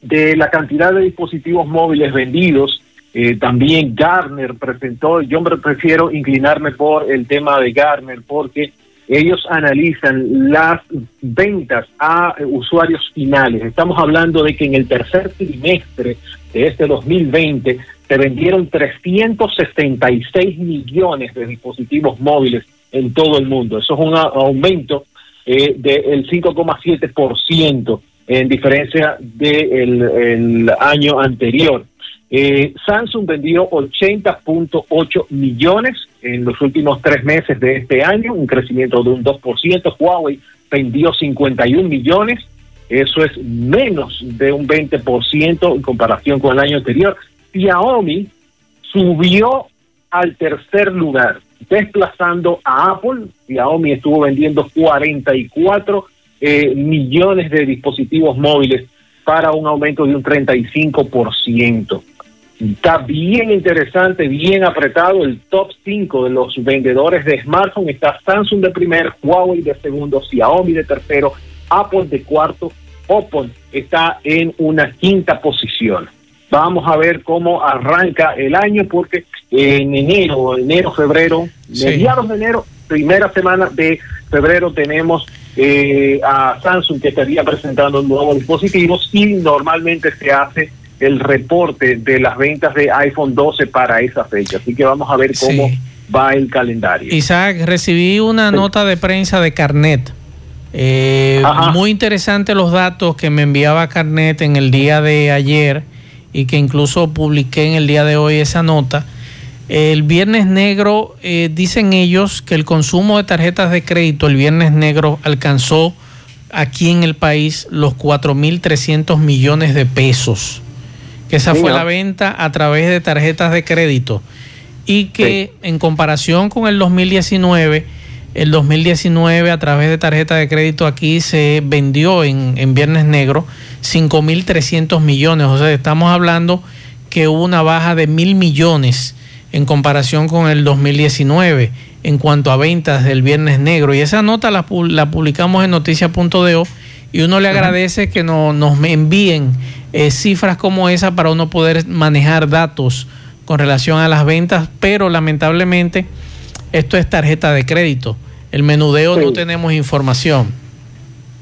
de la cantidad de dispositivos móviles vendidos. Eh, también Garner presentó, yo me prefiero inclinarme por el tema de Garner porque ellos analizan las ventas a usuarios finales. Estamos hablando de que en el tercer trimestre de este 2020 se vendieron 366 millones de dispositivos móviles en todo el mundo. Eso es un aumento eh, del 5,7% en diferencia del el año anterior. Eh, Samsung vendió 80.8 millones en los últimos tres meses de este año, un crecimiento de un 2%. Huawei vendió 51 millones, eso es menos de un 20% en comparación con el año anterior. Xiaomi subió al tercer lugar, desplazando a Apple. Xiaomi estuvo vendiendo 44 eh, millones de dispositivos móviles para un aumento de un 35%. Está bien interesante, bien apretado el top 5 de los vendedores de smartphone. Está Samsung de primer, Huawei de segundo, Xiaomi de tercero, Apple de cuarto, Oppo está en una quinta posición. Vamos a ver cómo arranca el año porque en enero, enero, febrero, Sí. mediados de enero, primera semana de febrero tenemos eh, a Samsung que estaría presentando nuevos dispositivos y normalmente se hace el reporte de las ventas de iPhone 12 para esa fecha. Así que vamos a ver cómo va el calendario. Isaac, recibí una nota de prensa de Carnet. Eh, muy interesante los datos que me enviaba Carnet en el día de ayer y que incluso publiqué en el día de hoy esa nota. El viernes negro, eh, dicen ellos que el consumo de tarjetas de crédito el viernes negro alcanzó aquí en el país los 4.300 millones de pesos. Que esa fue la venta a través de tarjetas de crédito y que en comparación con el 2019, el 2019 a través de tarjeta de crédito aquí se vendió en, en Viernes Negro 5.300 millones, o sea, estamos hablando que hubo una baja de mil millones en comparación con el 2019 en cuanto a ventas del Viernes Negro. Y esa nota la, la publicamos en noticia.do y uno le agradece que no- nos envíen eh, cifras como esa para uno poder manejar datos con relación a las ventas, pero lamentablemente esto es tarjeta de crédito. El menudeo no tenemos información.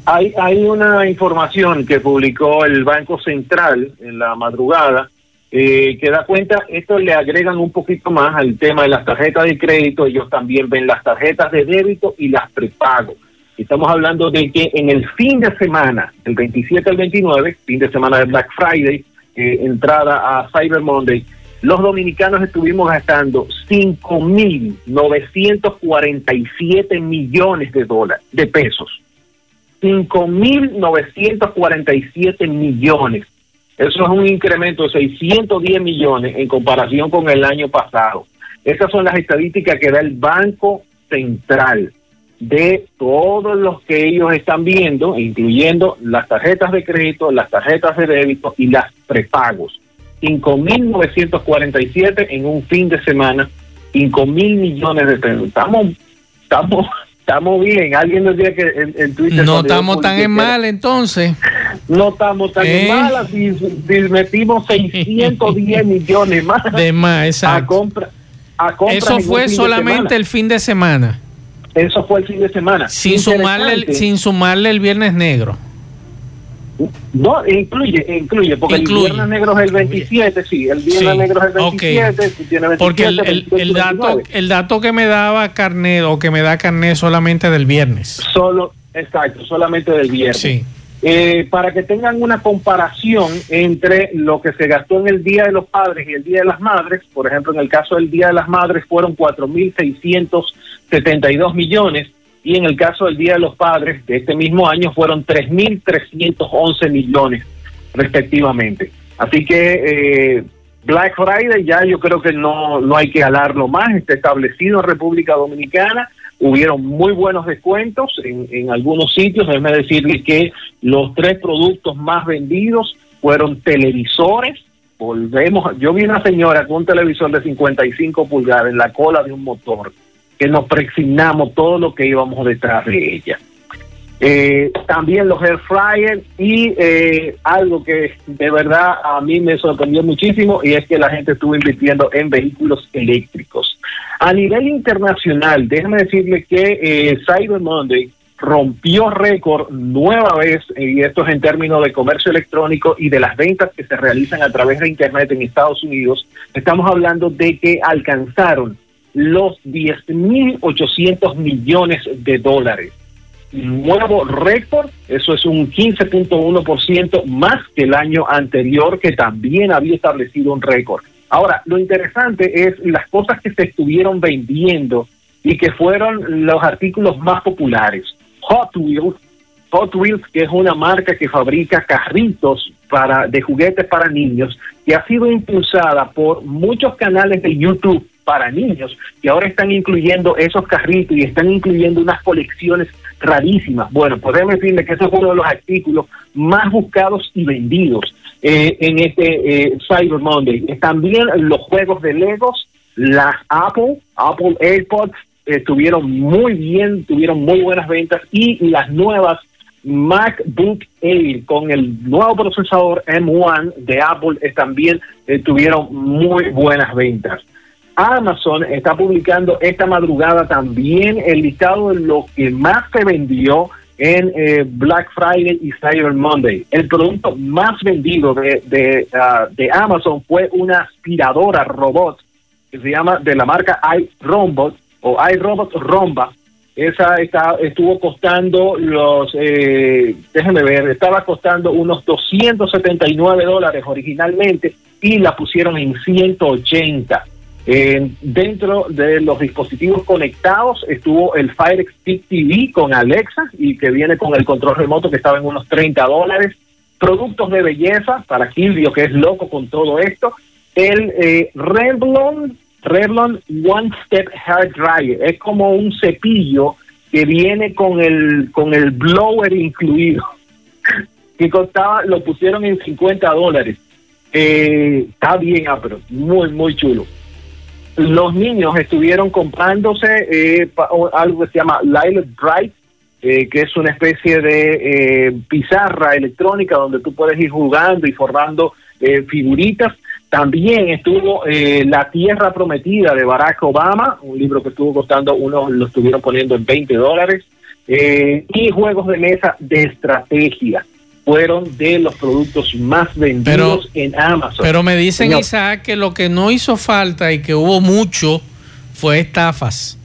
Hay, hay una información que publicó el Banco Central en la madrugada eh, que da cuenta, esto le agregan un poquito más al tema de las tarjetas de crédito, ellos también ven las tarjetas de débito y las prepago. Estamos hablando de que en el fin de semana, el 27 al 29, fin de semana de Black Friday, eh, entrada a Cyber Monday, los dominicanos estuvimos gastando 5.947 millones de dólares, de pesos. 5.947 millones. Eso es un incremento de 610 millones en comparación con el año pasado. Esas son las estadísticas que da el Banco Central de todos los que ellos están viendo, incluyendo las tarjetas de crédito, las tarjetas de débito y las prepagos. 5.947 en un fin de semana, 5 mil millones de pesos. Estamos, estamos, estamos bien. Alguien nos decía que en, Twitter... No estamos tan en mal entonces. no estamos tan Eh. en malas si, si metimos 610 millones más De más, a exacto. compra a compras Eso fue solamente el fin de semana. Eso fue el fin de semana Sin sumarle, el, sin sumarle el viernes negro. no incluye incluye porque Incluye. el viernes negro es el 27 sí el viernes Sí. negro es el Ok. 27 si tiene 27, Porque el, el- 28, el dato, 29. el dato que me daba carnet o que me da carnet solamente del viernes. Solo, exacto, solamente del viernes. Eh, para que tengan una comparación entre lo que se gastó en el Día de los Padres y el Día de las Madres, por ejemplo, en el caso del Día de las Madres fueron 4.672 millones y en el caso del Día de los Padres de este mismo año fueron 3.311 millones respectivamente. Así que eh, Black Friday ya yo creo que no, no hay que hablarlo más, está establecido en República Dominicana, hubieron muy buenos descuentos en, en algunos sitios. Déjeme decirle que los tres productos más vendidos fueron televisores. Volvemos, yo vi una señora con un televisor de 55 pulgadas en la cola de un motor, que nos presignamos todo lo que íbamos detrás de ella. Eh, también los air fryers y eh, algo que de verdad a mí me sorprendió muchísimo y es que la gente estuvo invirtiendo en vehículos eléctricos. A nivel internacional, déjame decirle que eh, Cyber Monday rompió récord nueva vez, y esto es en términos de comercio electrónico y de las ventas que se realizan a través de Internet en Estados Unidos. Estamos hablando de que alcanzaron los 10.800 millones de dólares nuevo récord, eso es un 15.1% más que el año anterior, que también había establecido un récord. Ahora, lo interesante es las cosas que se estuvieron vendiendo y que fueron los artículos más populares. Hot Wheels, Hot Wheels, que es una marca que fabrica carritos para, de juguetes para niños, que ha sido impulsada por muchos canales de YouTube para niños, que ahora están incluyendo esos carritos y están incluyendo unas colecciones rarísimas. Bueno, podemos decirle que ese es uno de los artículos más buscados y vendidos eh, en este eh, Cyber Monday. También los juegos de Legos, las Apple, Apple AirPods, estuvieron muy bien, tuvieron muy buenas ventas y las nuevas MacBook Air con el nuevo procesador M1 de Apple eh, también tuvieron muy buenas ventas. Amazon está publicando esta madrugada también el listado de lo que más se vendió en eh, Black Friday y Cyber Monday. El producto más vendido de, de, ah, de, Amazon fue una aspiradora robot que se llama de la marca iRobot o iRobot Romba. Esa está, estuvo costando los, eh, déjenme ver, estaba costando unos 279 dólares originalmente y la pusieron en 180. Eh, dentro de los dispositivos conectados estuvo el Fire Stick TV con Alexa y que viene con el control remoto que estaba en unos 30 dólares. Productos de belleza para Kilvio, que es loco con todo esto. El eh, Revlon, Revlon One Step Hair Dryer. Es como un cepillo que viene con el, con el blower incluido. que costaba, lo pusieron en 50 dólares. Eh, está bien, ah, pero muy, muy chulo los niños estuvieron comprándose eh, algo que se llama Lilac Bright, eh, que es una especie de eh, pizarra electrónica donde tú puedes ir jugando y formando figuritas. También estuvo La Tierra Prometida de Barack Obama, un libro que estuvo costando, uno lo estuvieron poniendo en 20 dólares, y juegos de mesa de estrategia fueron de los productos más vendidos en Amazon. Pero me dicen, Isaac, que lo que no hizo falta y que hubo mucho fue estafas.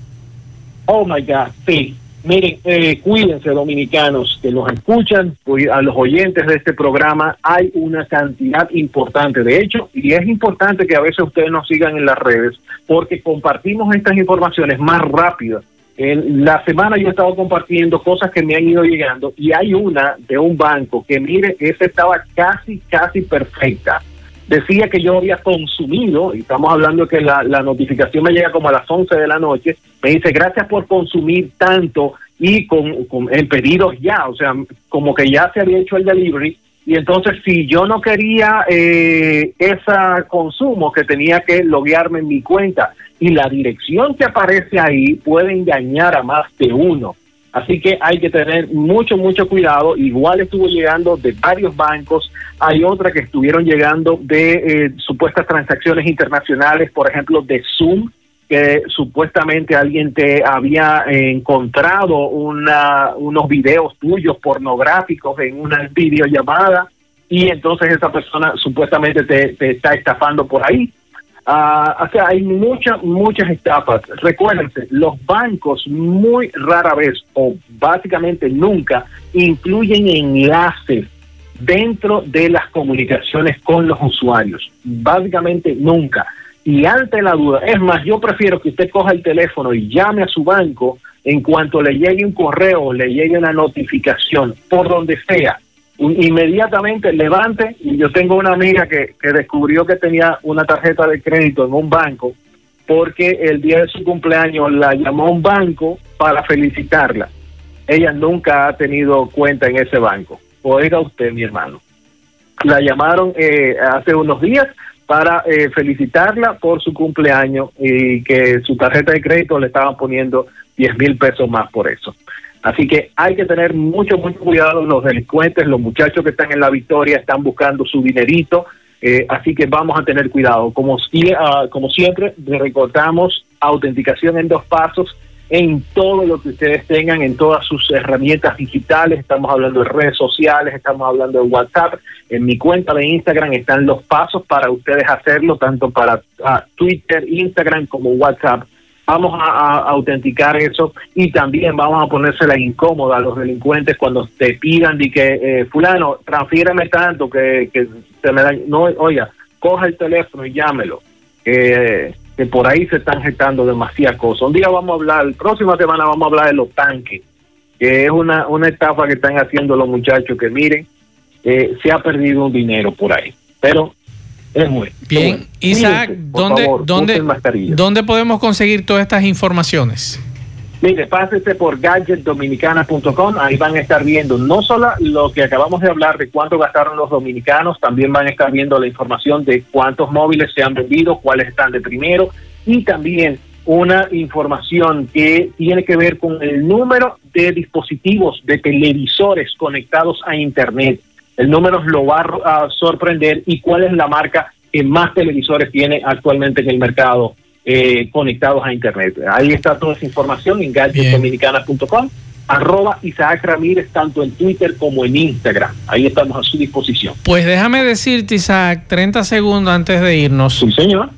Oh my God, sí. Miren, eh, cuídense dominicanos que nos escuchan, a los oyentes de este programa hay una cantidad importante. De hecho, y es importante que a veces ustedes nos sigan en las redes porque compartimos estas informaciones más rápidas en la semana yo he estado compartiendo cosas que me han ido llegando y hay una de un banco que mire, esa estaba casi, casi perfecta. Decía que yo había consumido, y estamos hablando de que la, notificación me llega como a las 11 de la noche, me dice gracias por consumir tanto y con, con el pedido ya, o sea, como que ya se había hecho el delivery y entonces si yo no quería eh, ese consumo que tenía que loguearme en mi cuenta y la dirección que aparece ahí puede engañar a más de uno. Así que hay que tener mucho, mucho cuidado. Igual estuvo llegando de varios bancos. Hay otra que estuvieron llegando de eh, supuestas transacciones internacionales, por ejemplo, de Zoom, que supuestamente alguien te había encontrado una, unos videos tuyos pornográficos en una videollamada y entonces esa persona supuestamente te, te está estafando por ahí. Ah, o sea, hay muchas, muchas estafas. Recuérdense, los bancos muy rara vez o básicamente nunca incluyen enlaces dentro de las comunicaciones con los usuarios. Básicamente nunca. Y ante la duda, es más, yo prefiero que usted coja el teléfono y llame a su banco en cuanto le llegue un correo o le llegue una notificación, por donde sea inmediatamente levante y yo tengo una amiga que, que descubrió que tenía una tarjeta de crédito en un banco porque el día de su cumpleaños la llamó un banco para felicitarla. Ella nunca ha tenido cuenta en ese banco. Oiga usted, mi hermano. La llamaron eh, hace unos días para eh, felicitarla por su cumpleaños y que su tarjeta de crédito le estaban poniendo 10 mil pesos más por eso. Así que hay que tener mucho, mucho cuidado los delincuentes, los muchachos que están en la victoria están buscando su dinerito, eh, así que vamos a tener cuidado. Como, ah, como siempre, le recordamos autenticación en dos pasos en todo lo que ustedes tengan, en todas sus herramientas digitales, estamos hablando de redes sociales, estamos hablando de WhatsApp, en mi cuenta de Instagram están los pasos para ustedes hacerlo, tanto para ah, Twitter, Instagram como WhatsApp. Vamos a, autenticar eso y también vamos a ponérsela incómoda a los delincuentes cuando te pidan de que eh, fulano, transfiérame tanto que, que se me da, no, oiga, coja el teléfono y llámelo, que, por ahí se están gestando demasiadas cosas. Un día vamos a hablar, próxima semana vamos a hablar de los tanques, que es una, una estafa que están haciendo los muchachos que miren, eh, se ha perdido un dinero por ahí, pero es Bien, Isaac, ¿dónde, dónde, ¿dónde podemos conseguir todas estas informaciones? Mire, pásese por gadgetdominicana.com, ahí van a estar viendo no solo lo que acabamos de hablar de cuánto gastaron los dominicanos, también van a estar viendo la información de cuántos móviles se han vendido, cuáles están de primero y también una información que tiene que ver con el número de dispositivos, de televisores conectados a Internet. El número lo va a sorprender y cuál es la marca que más televisores tiene actualmente en el mercado eh, conectados a Internet. Ahí está toda esa información en gadgetdominicana.com, arroba Isaac Ramírez, tanto en Twitter como en Instagram. Ahí estamos a su disposición. Pues déjame decirte, Isaac, 30 segundos antes de irnos,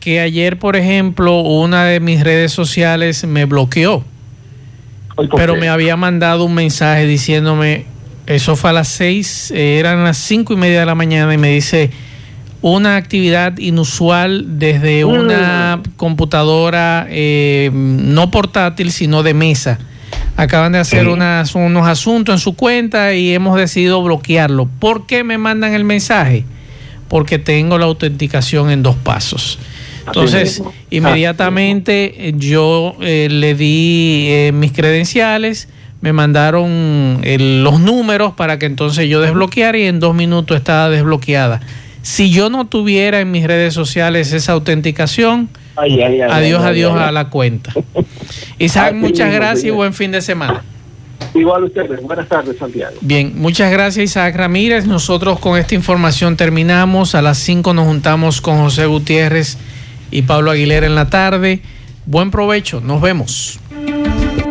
que ayer, por ejemplo, una de mis redes sociales me bloqueó, pero me había mandado un mensaje diciéndome, eso fue a las 6, eran las cinco y media de la mañana y me dice, una actividad inusual desde una computadora eh, no portátil, sino de mesa. Acaban de hacer unas, unos asuntos en su cuenta y hemos decidido bloquearlo. ¿Por qué me mandan el mensaje? Porque tengo la autenticación en dos pasos. Entonces, mismo. inmediatamente eh, yo eh, le di eh, mis credenciales, me mandaron el- los números para que entonces yo desbloqueara y en dos minutos estaba desbloqueada. Si yo no tuviera en mis redes sociales esa autenticación, Ay, ay, ay, adiós, adiós a la cuenta. Isaac, muchas gracias y buen fin de semana. Igual ustedes. Buenas tardes, Santiago. Bien, muchas gracias Isaac Ramírez. Nosotros con esta información terminamos. A las 5 nos juntamos con José Gutiérrez y Pablo Aguilera en la tarde. Buen provecho, nos vemos.